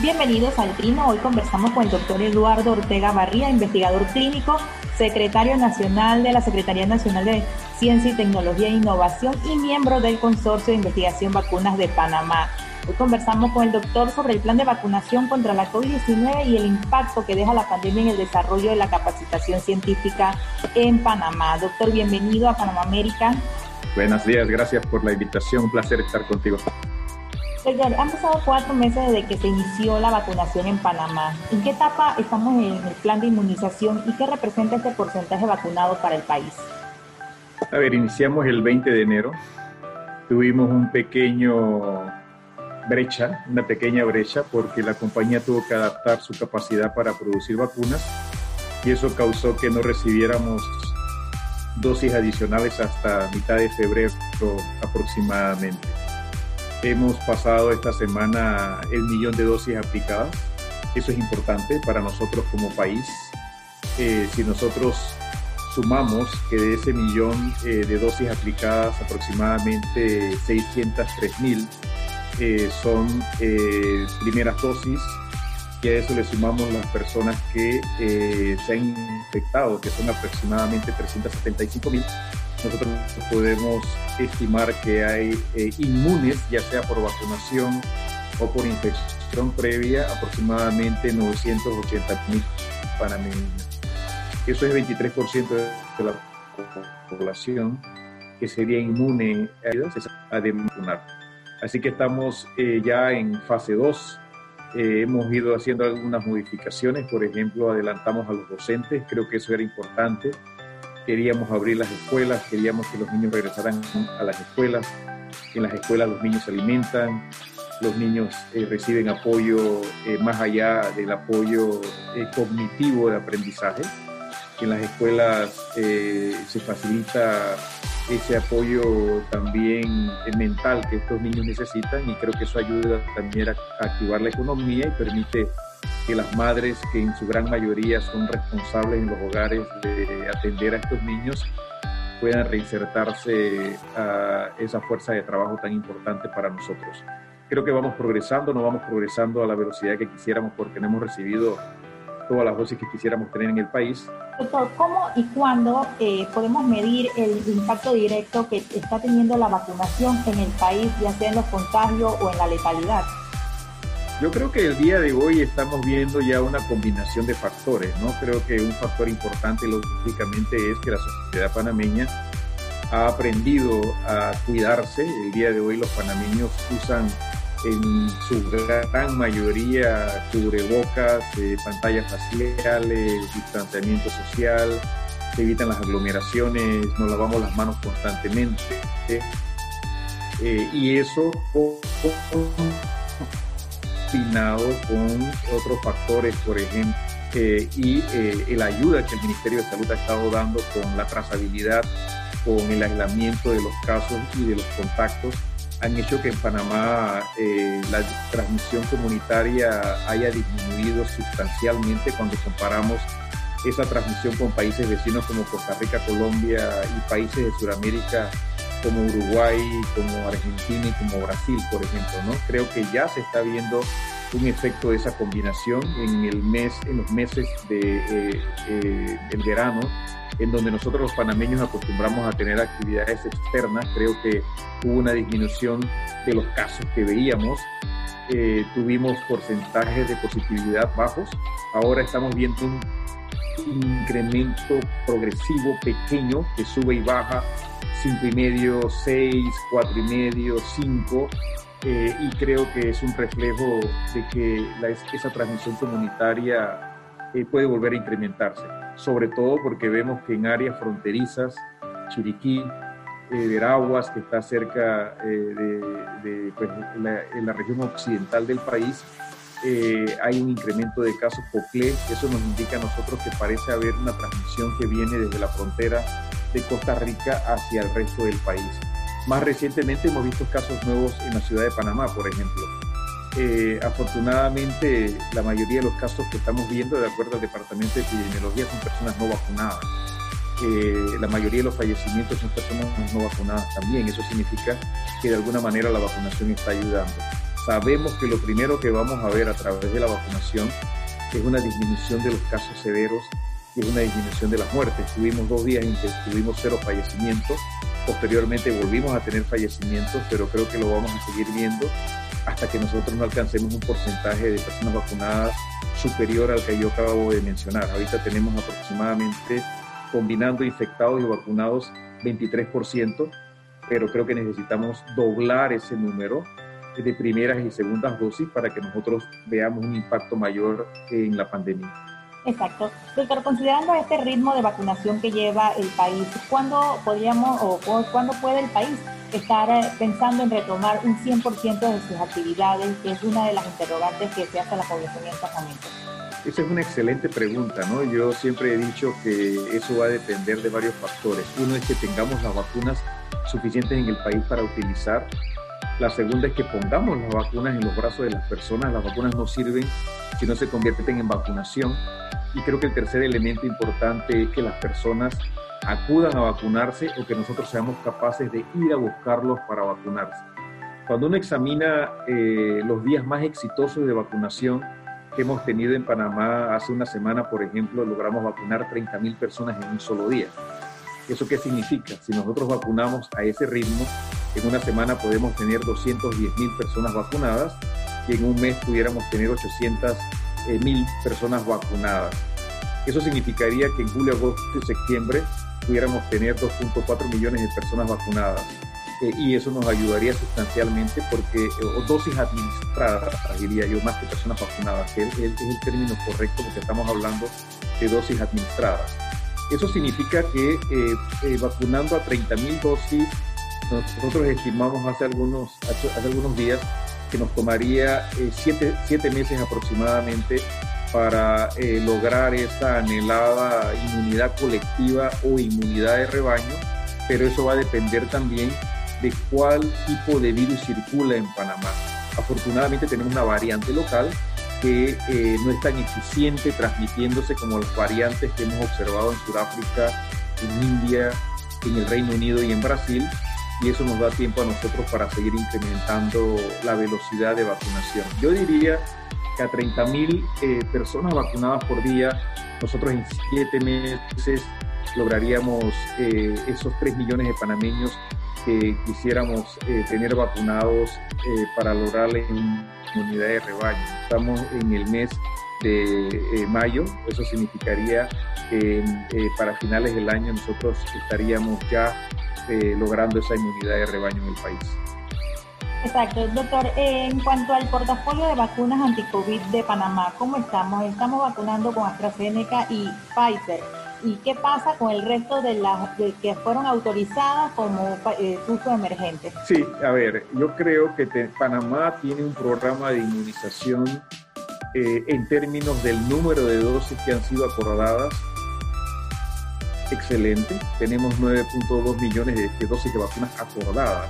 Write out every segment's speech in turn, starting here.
Bienvenidos al Trino. Hoy conversamos con el doctor Eduardo Ortega Barría, investigador clínico, secretario nacional de la Secretaría Nacional de Ciencia y Tecnología e Innovación y miembro del Consorcio de Investigación Vacunas de Panamá. Hoy conversamos con el doctor sobre el plan de vacunación contra la COVID-19 y el impacto que deja la pandemia en el desarrollo de la capacitación científica en Panamá. Doctor, bienvenido a Panamá América. Buenos días, gracias por la invitación. Un placer estar contigo. Señor, han pasado cuatro meses desde que se inició la vacunación en Panamá. ¿En qué etapa estamos en el plan de inmunización y qué representa este porcentaje vacunado para el país? A ver, iniciamos el 20 de enero. Tuvimos un pequeño brecha, una pequeña brecha, porque la compañía tuvo que adaptar su capacidad para producir vacunas y eso causó que no recibiéramos dosis adicionales hasta mitad de febrero aproximadamente. Hemos pasado esta semana el millón de dosis aplicadas. Eso es importante para nosotros como país. Eh, si nosotros sumamos que de ese millón eh, de dosis aplicadas, aproximadamente 603 mil eh, son primeras dosis, y a eso le sumamos las personas que se han infectado, que son aproximadamente 375 mil, nosotros podemos estimar que hay eh, inmunes, ya sea por vacunación o por infección previa, aproximadamente 980 mil panameños. Eso es 23% de la población que sería inmune a vacunar. Así que estamos eh, ya en fase 2. Eh, hemos ido haciendo algunas modificaciones, por ejemplo, adelantamos a los docentes, creo que eso era importante queríamos abrir las escuelas, queríamos que los niños regresaran a las escuelas, en las escuelas los niños se alimentan, los niños eh, reciben apoyo eh, más allá del apoyo eh, cognitivo de aprendizaje. En las escuelas se facilita ese apoyo también mental que estos niños necesitan y creo que eso ayuda también a activar la economía y permite que las madres, que en su gran mayoría son responsables en los hogares de atender a estos niños, puedan reinsertarse a esa fuerza de trabajo tan importante para nosotros. Creo que vamos progresando, no vamos progresando a la velocidad que quisiéramos porque no hemos recibido todas las dosis que quisiéramos tener en el país. Doctor, ¿cómo y cuándo eh, podemos medir el impacto directo que está teniendo la vacunación en el país, ya sea en los contagios o en la letalidad? Yo creo que el día de hoy estamos viendo ya una combinación de factores, ¿no? Creo que un factor importante, lógicamente, es que la sociedad panameña ha aprendido a cuidarse. El día de hoy los panameños usan en su gran mayoría cubrebocas, eh, pantallas faciales, distanciamiento social, se evitan las aglomeraciones, nos lavamos las manos constantemente. Eh, y eso con otros factores, por ejemplo, y eh, la ayuda que el Ministerio de Salud ha estado dando con la trazabilidad, con el aislamiento de los casos y de los contactos, han hecho que en Panamá eh, la transmisión comunitaria haya disminuido sustancialmente cuando comparamos esa transmisión con países vecinos como Costa Rica, Colombia y países de Sudamérica como Uruguay, como Argentina y como Brasil, por ejemplo, ¿no? Creo que ya se está viendo un efecto de esa combinación en el mes, en los meses de eh, eh, verano, en donde nosotros los panameños acostumbramos a tener actividades externas. Creo que hubo una disminución de los casos que veíamos. Eh, tuvimos porcentajes de positividad bajos. Ahora estamos viendo un incremento progresivo pequeño que sube y baja 5 y medio, 6, 4 y medio, 5, eh, y creo que es un reflejo de que esa transmisión comunitaria eh, puede volver a incrementarse, sobre todo porque vemos que en áreas fronterizas, Chiriquí, eh, Veraguas, que está cerca de, pues, la, en la región occidental del país, hay un incremento de casos Coclé, eso nos indica a nosotros que parece haber una transmisión que viene desde la frontera de Costa Rica hacia el resto del país. Más recientemente hemos visto casos nuevos en la ciudad de Panamá, por ejemplo. Eh, afortunadamente, la mayoría de los casos que estamos viendo, de acuerdo al Departamento de Epidemiología, son personas no vacunadas. Eh, la mayoría de los fallecimientos son personas no vacunadas también. Eso significa que de alguna manera la vacunación está ayudando. sabemos que lo primero que vamos a ver a través de la vacunación es una disminución de los casos severos y es una disminución de las muertes. Tuvimos dos días en que tuvimos cero fallecimientos, posteriormente volvimos a tener fallecimientos, pero creo que lo vamos a seguir viendo hasta que nosotros no alcancemos un porcentaje de personas vacunadas superior al que yo acabo de mencionar. Ahorita tenemos aproximadamente, combinando infectados y vacunados, 23%, pero creo que necesitamos doblar ese número de primeras y segundas dosis para que nosotros veamos un impacto mayor en la pandemia. Exacto. Doctor, considerando este ritmo de vacunación que lleva el país, ¿cuándo podríamos o cuándo puede el país estar eh, pensando en retomar un 100% de sus actividades, es una de las interrogantes que se hace a la población en estos momentos? Esa es una excelente pregunta, ¿no? Yo siempre he dicho que eso va a depender de varios factores. Uno es que tengamos las vacunas suficientes en el país para utilizar. La segunda es que pongamos las vacunas en los brazos de las personas. Las vacunas no sirven si no se convierten en vacunación. Y creo que el tercer elemento importante es que las personas acudan a vacunarse o que nosotros seamos capaces de ir a buscarlos para vacunarse. Cuando uno examina eh, los días más exitosos de vacunación que hemos tenido en Panamá, hace una semana, por ejemplo, logramos vacunar 30.000 personas en un solo día. ¿Eso qué significa? Si nosotros vacunamos a ese ritmo, en una semana podemos tener 210.000 personas vacunadas y en un mes pudiéramos tener 800.000 eh, personas vacunadas. Eso significaría que en julio, agosto y septiembre pudiéramos tener 2.4 millones de personas vacunadas. Eh, y eso nos ayudaría sustancialmente porque, eh, dosis administradas, diría yo, más que personas vacunadas, que es, el término correcto porque estamos hablando de dosis administradas. Eso significa que eh, vacunando a 30.000 dosis, nosotros estimamos hace algunos, días que nos tomaría siete, siete meses aproximadamente para eh, lograr esa anhelada inmunidad colectiva o inmunidad de rebaño, pero eso va a depender también de cuál tipo de virus circula en Panamá. Afortunadamente tenemos una variante local que eh, no es tan eficiente transmitiéndose como las variantes que hemos observado en Sudáfrica, en India, en el Reino Unido y en Brasil, y eso nos da tiempo a nosotros para seguir incrementando la velocidad de vacunación. Yo diría a 30 mil eh, personas vacunadas por día, nosotros en siete meses lograríamos eh, esos 3 millones de panameños que quisiéramos eh, tener vacunados para lograr la inmunidad de rebaño. Estamos en el mes de mayo, eso significaría que para finales del año nosotros estaríamos ya logrando esa inmunidad de rebaño en el país. Exacto, doctor. en cuanto al portafolio de vacunas anti-COVID de Panamá, ¿cómo estamos? Estamos vacunando con AstraZeneca y Pfizer. ¿Y qué pasa con el resto de las que fueron autorizadas como eh, uso emergente? Sí, a ver, yo creo que Panamá tiene un programa de inmunización eh, en términos del número de dosis que han sido acordadas excelente. Tenemos 9.2 millones de dosis de vacunas acordadas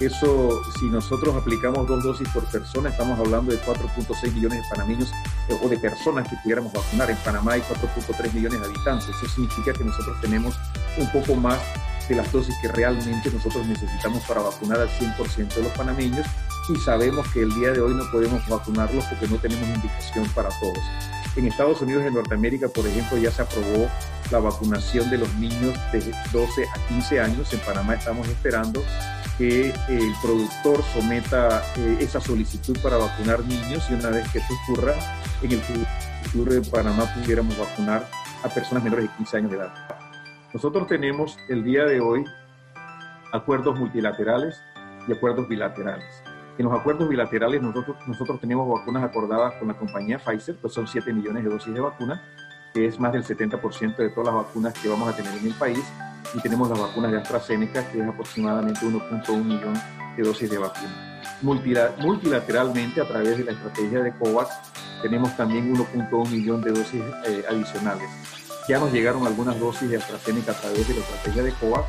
eso, si nosotros aplicamos dos dosis por persona, estamos hablando de 4.6 millones de panameños eh, o de personas que pudiéramos vacunar. En Panamá hay 4.3 millones de habitantes. Eso significa que nosotros tenemos un poco más de las dosis que realmente nosotros necesitamos para vacunar al 100% de los panameños y sabemos que el día de hoy no podemos vacunarlos porque no tenemos indicación para todos. En Estados Unidos en Norteamérica, por ejemplo, ya se aprobó la vacunación de los niños de 12 a 15 años. En Panamá estamos esperando que el productor someta eh, esa solicitud para vacunar niños y una vez que esto ocurra, en el futuro de Panamá pudiéramos vacunar a personas menores de 15 años de edad. Nosotros tenemos el día de hoy acuerdos multilaterales y acuerdos bilaterales. En los acuerdos bilaterales nosotros, nosotros tenemos vacunas acordadas con la compañía Pfizer, pues son 7 millones de dosis de vacuna, que es más del 70% de todas las vacunas que vamos a tener en el país y tenemos las vacunas de AstraZeneca, que es aproximadamente 1.1 millón de dosis de vacuna. Multilateralmente, a través de la estrategia de COVAX, tenemos también 1.1 millón de dosis eh, adicionales. Ya nos llegaron algunas dosis de AstraZeneca a través de la estrategia de COVAX,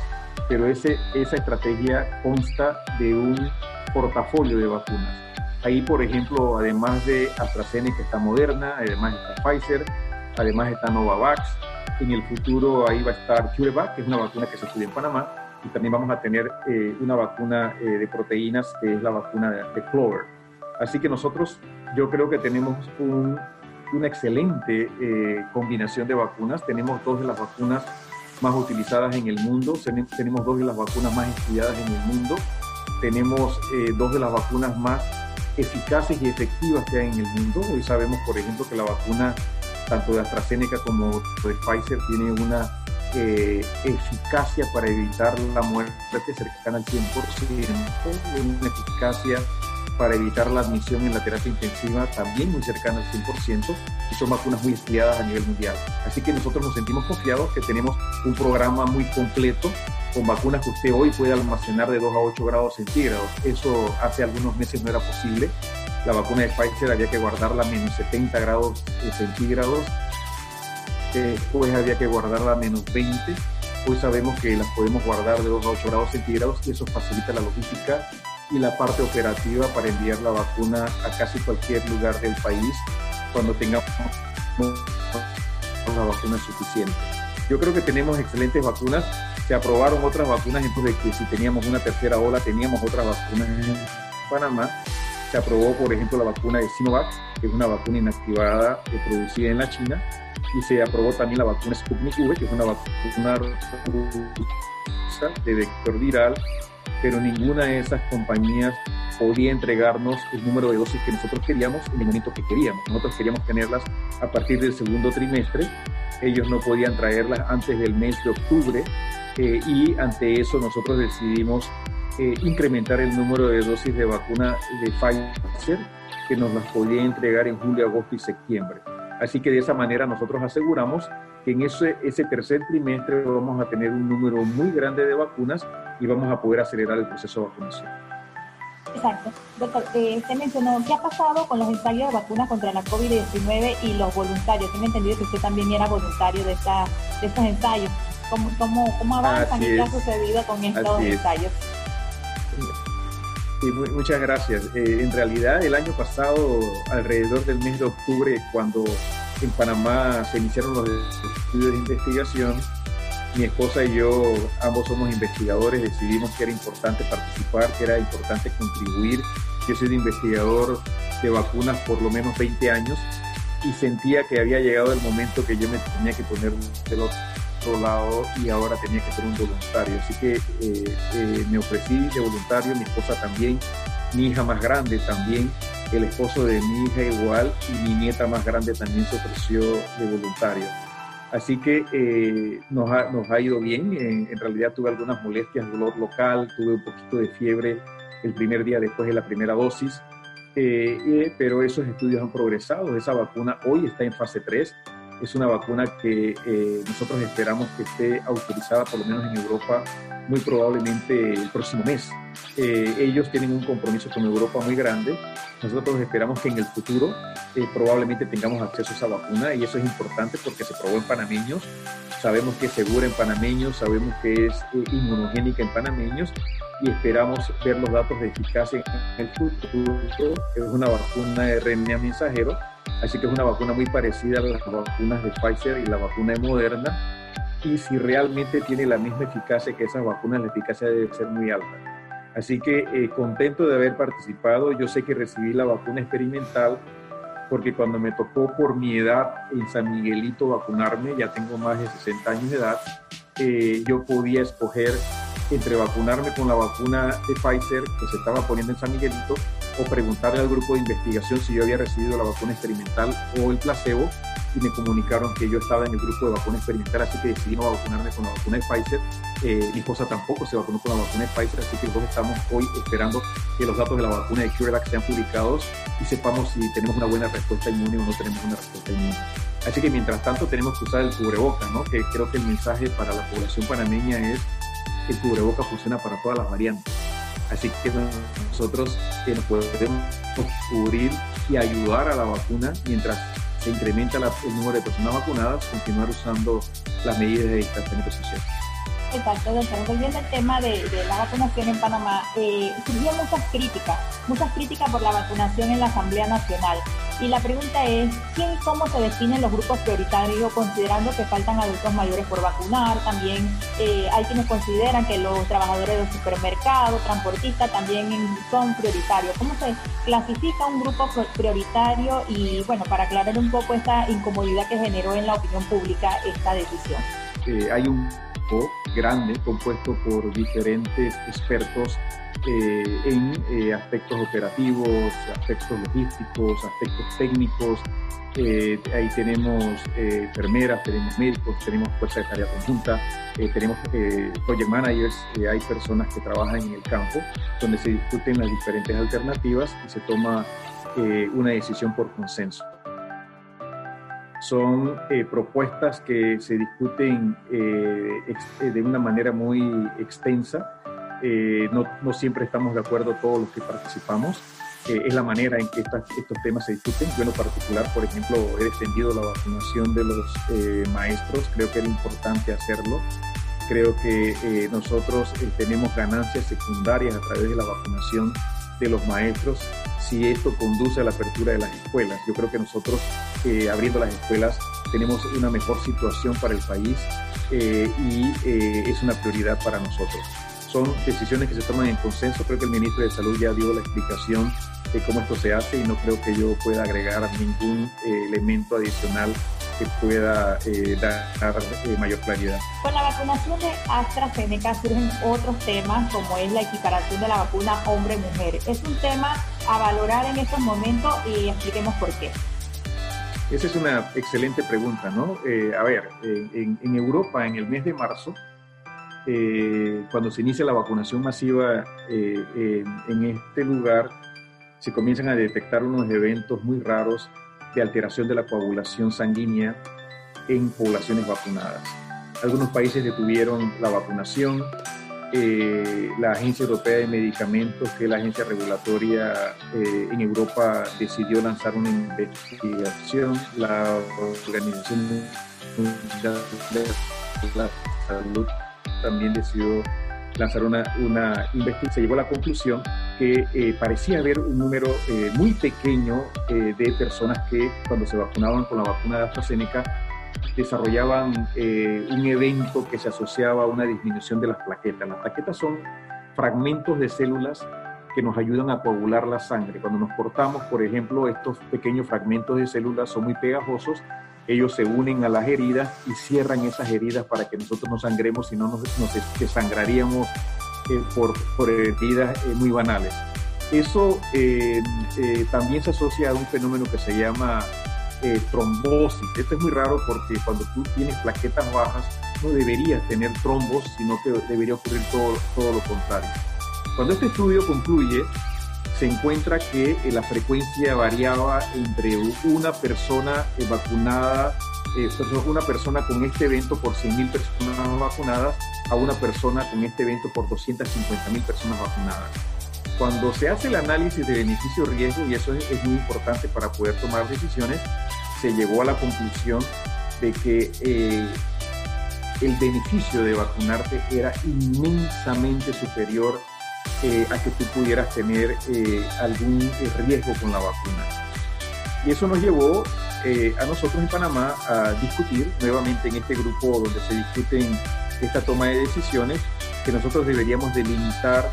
pero ese, esa estrategia consta de un portafolio de vacunas. Ahí, por ejemplo, además de AstraZeneca está Moderna, además está Pfizer, además está Novavax, en el futuro ahí va a estar CureVac, que es una vacuna que se estudia en Panamá, y también vamos a tener eh, una vacuna eh, de proteínas, que es la vacuna de, Clover. Así que nosotros yo creo que tenemos una excelente eh, combinación de vacunas. Tenemos dos de las vacunas más utilizadas en el mundo, tenemos dos de las vacunas más estudiadas en el mundo, tenemos eh, dos de las vacunas más eficaces y efectivas que hay en el mundo. Hoy sabemos, por ejemplo, que la vacuna tanto de AstraZeneca como de Pfizer tiene una eh, eficacia para evitar la muerte cercana al 100%, una eficacia para evitar la admisión en la terapia intensiva también muy cercana al 100% y son vacunas muy estudiadas a nivel mundial. Así que nosotros nos sentimos confiados que tenemos un programa muy completo con vacunas que usted hoy puede almacenar de 2 a 8 grados centígrados. Eso hace algunos meses no era posible. La vacuna de Pfizer había que guardarla a menos 70 grados centígrados. Después había que guardarla a menos 20. Hoy sabemos que las podemos guardar de 2 a 8 grados centígrados y eso facilita la logística y la parte operativa para enviar la vacuna a casi cualquier lugar del país cuando tengamos una vacuna suficiente. Yo creo que tenemos excelentes vacunas. Se aprobaron otras vacunas, entonces que si teníamos una tercera ola, teníamos otras vacunas en Panamá. Aprobó, por ejemplo, la vacuna de Sinovac, que es una vacuna inactivada producida en la China, y se aprobó también la vacuna Sputnik V, que es una vacuna de vector viral pero ninguna de esas compañías podía entregarnos el número de dosis que nosotros queríamos en el momento que queríamos. Nosotros queríamos tenerlas a partir del segundo trimestre, ellos no podían traerlas antes del mes de octubre eh, y ante eso nosotros decidimos eh, incrementar el número de dosis de vacuna de Pfizer que nos las podía entregar en julio, agosto y septiembre. Así que de esa manera nosotros aseguramos que en ese, ese tercer trimestre vamos a tener un número muy grande de vacunas y vamos a poder acelerar el proceso de vacunación. Exacto. Doctor, eh, usted mencionó, ¿qué ha pasado con los ensayos de vacunas contra la COVID-19 y los voluntarios? Tengo entendido que usted también era voluntario de, esta, de estos ensayos. ¿Cómo, cómo, cómo avanzan y qué ha sucedido con estos ensayos? Sí, muchas gracias. Eh, en realidad, el año pasado, alrededor del mes de octubre, cuando en Panamá se iniciaron los estudios de investigación, mi esposa y yo, ambos somos investigadores, decidimos que era importante participar, que era importante contribuir. Yo soy investigador de vacunas por lo menos 20 años y sentía que había llegado el momento que yo me tenía que poner del otro lado y ahora tenía que ser un voluntario. Así que eh, eh, me ofrecí de voluntario, mi esposa también, mi hija más grande también, el esposo de mi hija igual y mi nieta más grande también se ofreció de voluntario. Así que eh, nos, ha, nos, ha, ido bien. En, en, realidad tuve algunas molestias, dolor local, tuve un poquito de fiebre el primer día después de la primera dosis, eh, eh, pero esos estudios han progresado. Esa vacuna hoy está en fase 3. Es una vacuna que eh, nosotros esperamos que esté autorizada por lo menos en Europa muy probablemente el próximo mes. Eh, ellos tienen un compromiso con Europa muy grande. Nosotros esperamos que en el futuro eh, probablemente tengamos acceso a esa vacuna y eso es importante porque se probó en panameños. Sabemos que es segura en panameños, sabemos que es eh, inmunogénica en panameños y esperamos ver los datos de eficacia en el futuro. Es una vacuna de RNA mensajero, así que es una vacuna muy parecida a las vacunas de Pfizer y la vacuna de Moderna y si realmente tiene la misma eficacia que esas vacunas, la eficacia debe ser muy alta. Así que eh, contento de haber participado. Yo sé que recibí la vacuna experimental porque cuando me tocó por mi edad en San Miguelito vacunarme, ya tengo más de 60 años de edad, eh, yo podía escoger entre vacunarme con la vacuna de Pfizer que se estaba poniendo en San Miguelito o preguntarle al grupo de investigación si yo había recibido la vacuna experimental o el placebo y me comunicaron que yo estaba en el grupo de vacuna experimental, así que decidí no vacunarme con la vacuna de Pfizer. Eh, mi esposa tampoco se vacunó con la vacuna de Pfizer, así que nosotros estamos hoy esperando que los datos de la vacuna de CureVac sean publicados y sepamos si tenemos una buena respuesta inmune o no tenemos una respuesta inmune. Así que mientras tanto tenemos que usar el cubrebocas, ¿no? que creo que el mensaje para la población panameña es que el cubrebocas funciona para todas las variantes. Así que nosotros eh, nos podemos cubrir y ayudar a la vacuna mientras se incrementa el número de personas vacunadas, continuar usando las medidas de distanciamiento social. Exacto, doctor. Volviendo al tema de, la vacunación en Panamá, eh, muchas críticas, muchas críticas por la vacunación en la Asamblea Nacional. Y la pregunta es, ¿quién y cómo se definen los grupos prioritarios considerando que faltan adultos mayores por vacunar? También eh, hay quienes consideran que los trabajadores del supermercado, transportistas también son prioritarios. ¿Cómo se clasifica un grupo prioritario? Y bueno, para aclarar un poco esta incomodidad que generó en la opinión pública esta decisión. Eh, hay un grande compuesto por diferentes expertos eh, en eh, aspectos operativos, aspectos logísticos, aspectos técnicos. Eh, ahí tenemos enfermeras, tenemos médicos, tenemos fuerza de tarea conjunta, tenemos project managers, hay personas que trabajan en el campo, donde se discuten las diferentes alternativas y se toma una decisión por consenso son propuestas que se discuten de una manera muy extensa eh, no, no, siempre estamos de acuerdo todos los que participamos. Eh, es la manera en que estos temas se discuten. Yo en lo particular, por ejemplo, he defendido la vacunación de los eh, maestros. Creo que era importante hacerlo. Creo que nosotros tenemos ganancias secundarias a través de la vacunación de los maestros si esto conduce a la apertura de las escuelas. Yo creo que nosotros, abriendo las escuelas, tenemos una mejor situación para el país y es una prioridad para nosotros son decisiones que se toman en consenso. Creo que el ministro de Salud ya dio la explicación de cómo esto se hace y no creo que yo pueda agregar ningún eh, elemento adicional que pueda eh, dar eh, mayor claridad. Con la vacunación de AstraZeneca surgen otros temas como es la equiparación de la vacuna hombre-mujer. Es un tema a valorar en estos momentos y expliquemos por qué. Esa es una excelente pregunta, ¿no? a ver, en, en Europa en el mes de marzo eh, cuando se inicia la vacunación masiva eh, en este lugar, se comienzan a detectar unos eventos muy raros de alteración de la coagulación sanguínea en poblaciones vacunadas. Algunos países detuvieron la vacunación. Eh, la Agencia Europea de Medicamentos, que es la agencia regulatoria en Europa, decidió lanzar una investigación. La Organización Mundial de la Salud también decidió lanzar una, una investigación, se llegó a la conclusión que eh, parecía haber un número eh, muy pequeño eh, de personas que cuando se vacunaban con la vacuna de AstraZeneca desarrollaban un evento que se asociaba a una disminución de las plaquetas. Las plaquetas son fragmentos de células que nos ayudan a coagular la sangre. Cuando nos cortamos, por ejemplo, estos pequeños fragmentos de células son muy pegajosos ellos se unen a las heridas y cierran esas heridas para que nosotros no sangremos, si no nos, desangraríamos eh, por, por, heridas eh, muy banales. Eso eh, también se asocia a un fenómeno que se llama trombosis. Esto es muy raro porque cuando tú tienes plaquetas bajas no deberías tener trombos, sino que debería ocurrir todo, todo lo contrario. Cuando este estudio concluye, se encuentra que eh, la frecuencia variaba entre una persona eh, vacunada, eh, una persona con este evento por 100.000 personas vacunadas a una persona con este evento por 250.000 personas vacunadas. Cuando se hace el análisis de beneficio-riesgo, y eso es, es, muy importante para poder tomar decisiones, se llegó a la conclusión de que el beneficio de vacunarte era inmensamente superior eh, a que tú pudieras tener eh, algún eh, riesgo con la vacuna. Y eso nos llevó a nosotros en Panamá a discutir nuevamente en este grupo donde se discuten esta toma de decisiones que nosotros deberíamos delimitar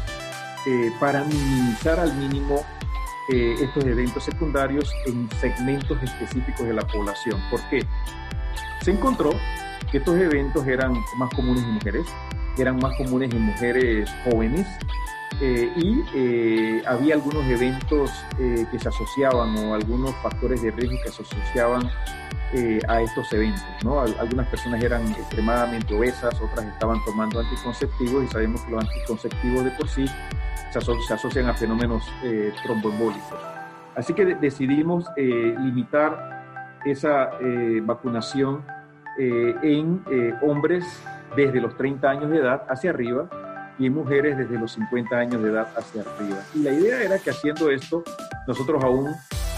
para minimizar al mínimo estos eventos secundarios en segmentos específicos de la población. ¿Por qué? Se encontró que estos eventos eran más comunes en mujeres, eran más comunes en mujeres jóvenes, eh, y eh, había algunos eventos eh, que se asociaban o algunos factores de riesgo que se asociaban a estos eventos. ¿no? Algunas personas eran extremadamente obesas, otras estaban tomando anticonceptivos y sabemos que los anticonceptivos de por sí se, asocian a fenómenos tromboembólicos. Así que decidimos limitar esa vacunación en hombres desde los 30 años de edad hacia arriba y mujeres desde los 50 años de edad hacia arriba. Y la idea era que haciendo esto, nosotros aún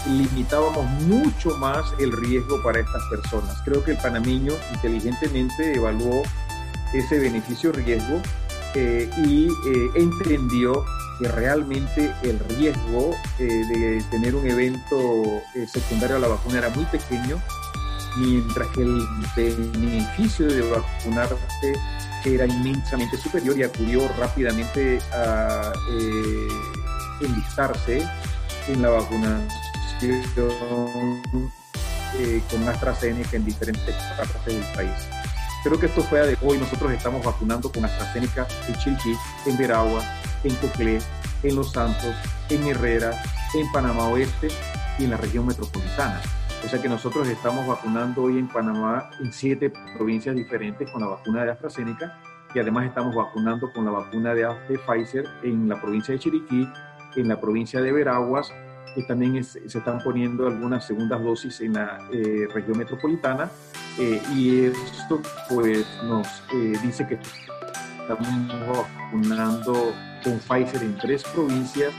limitábamos mucho más el riesgo para estas personas. Creo que el panameño inteligentemente evaluó ese beneficio-riesgo eh, y eh, entendió que realmente el riesgo eh, de tener un evento secundario a la vacuna era muy pequeño, mientras que el beneficio de era inmensamente superior y acudió rápidamente a enlistarse en la vacunación con AstraZeneca en diferentes partes del país. Creo que esto fue de hoy. Nosotros estamos vacunando con AstraZeneca en Chiriquí, en Veragua, en Coclé, en Los Santos, en Herrera, en Panamá Oeste y en la región metropolitana. O sea que nosotros estamos vacunando hoy en Panamá en siete provincias diferentes con la vacuna de AstraZeneca y además estamos vacunando con la vacuna de, Pfizer en la provincia de Chiriquí, en la provincia de Veraguas y también se están poniendo algunas segundas dosis en la eh, región metropolitana. Eh, y esto pues nos eh, dice que estamos vacunando con Pfizer en tres provincias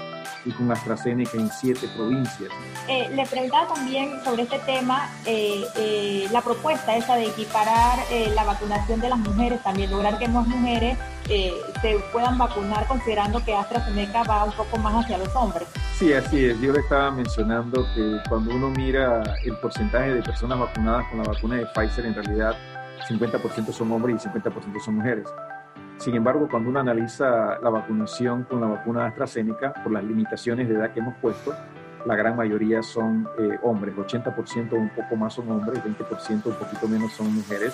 y con AstraZeneca en siete provincias. Eh, le preguntaba también sobre este tema, eh, eh, la propuesta esa de equiparar la vacunación de las mujeres, también lograr que más mujeres se puedan vacunar considerando que AstraZeneca va un poco más hacia los hombres. Sí, así es. Yo le estaba mencionando que cuando uno mira el porcentaje de personas vacunadas con la vacuna de Pfizer, en realidad 50% son hombres y 50% son mujeres. Sin embargo, cuando uno analiza la vacunación con la vacuna AstraZeneca, por las limitaciones de edad que hemos puesto, la gran mayoría son eh, hombres, 80% un poco más son hombres, 20% un poquito menos son mujeres.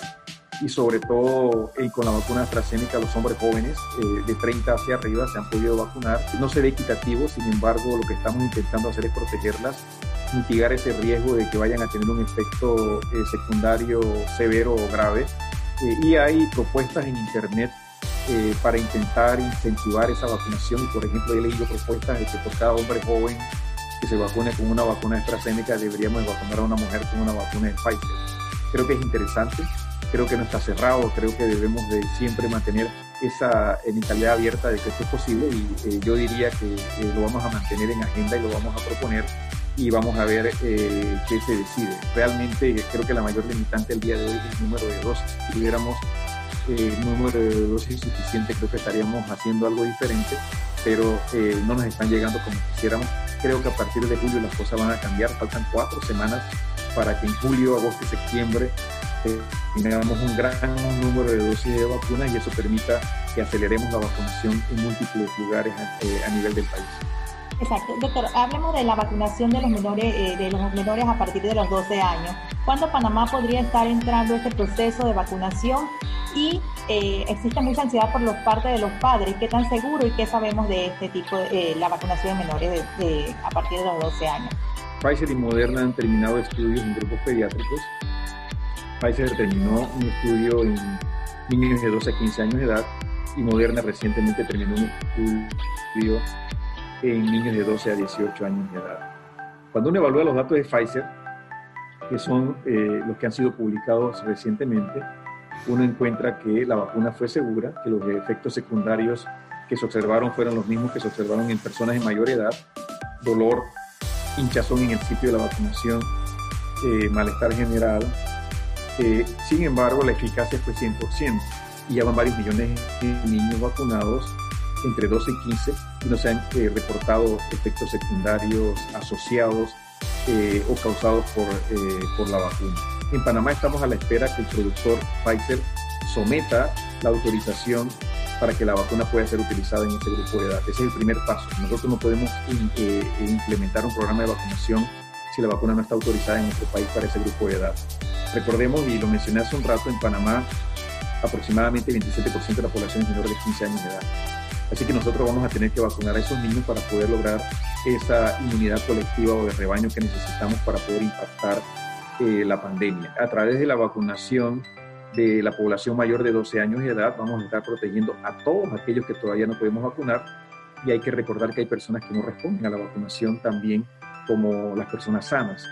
Y sobre todo eh, con la vacuna AstraZeneca, los hombres jóvenes eh, de 30 hacia arriba se han podido vacunar. No se ve equitativo, sin embargo, lo que estamos intentando hacer es protegerlas, mitigar ese riesgo de que vayan a tener un efecto secundario severo o grave. y hay propuestas en Internet eh, para intentar incentivar esa vacunación. Y por ejemplo, he leído propuestas de que por cada hombre joven que se vacune con una vacuna AstraZeneca deberíamos vacunar a una mujer con una vacuna de Pfizer. Creo que es interesante, creo que no está cerrado, creo que debemos de siempre mantener esa mentalidad abierta de que esto es posible y eh, yo diría que eh, lo vamos a mantener en agenda y lo vamos a proponer y vamos a ver qué se decide. Realmente creo que la mayor limitante el día de hoy es el número de dosis. Si tuviéramos eh, número de dosis suficiente, creo que estaríamos haciendo algo diferente, pero eh, no nos están llegando como quisiéramos. Creo que a partir de julio las cosas van a cambiar, faltan cuatro semanas para que en julio, agosto y septiembre eh, tengamos un gran número de dosis de vacunas y eso permita que aceleremos la vacunación en múltiples lugares eh, a nivel del país. Exacto. Doctor, hablemos de la vacunación de los menores, de los menores a partir de los 12 años. ¿Cuándo Panamá podría estar entrando este proceso de vacunación y eh, existe mucha ansiedad por los parte de los padres. ¿Qué tan seguro y qué sabemos de este tipo de eh, la vacunación de menores de, a partir de los 12 años? Pfizer y Moderna han terminado estudios en grupos pediátricos. Pfizer terminó un estudio en niños de 12 a 15 años de edad y Moderna recientemente terminó un estudio en niños de 12 a 18 años de edad. Cuando uno evalúa los datos de Pfizer, que son eh, los que han sido publicados recientemente, uno encuentra que la vacuna fue segura, que los efectos secundarios que se observaron fueron los mismos que se observaron en personas de mayor edad, dolor, hinchazón en el sitio de la vacunación, eh, malestar general. Eh, sin embargo, la eficacia fue 100% y ya van varios millones de niños vacunados entre 12 y 15 y no se han eh, reportado efectos secundarios asociados o causados por, por la vacuna. En Panamá estamos a la espera que el productor Pfizer someta la autorización para que la vacuna pueda ser utilizada en este grupo de edad. Ese es el primer paso. Nosotros no podemos eh, implementar un programa de vacunación si la vacuna no está autorizada en nuestro país para ese grupo de edad. Recordemos, y lo mencioné hace un rato, en Panamá aproximadamente 27% de la población es menor de 15 años de edad. Así que nosotros vamos a tener que vacunar a esos niños para poder lograr esa inmunidad colectiva o de rebaño que necesitamos para poder impactar eh, la pandemia. A través de la vacunación de la población mayor de 12 años de edad, vamos a estar protegiendo a todos aquellos que todavía no podemos vacunar y hay que recordar que hay personas que no responden a la vacunación también como las personas sanas.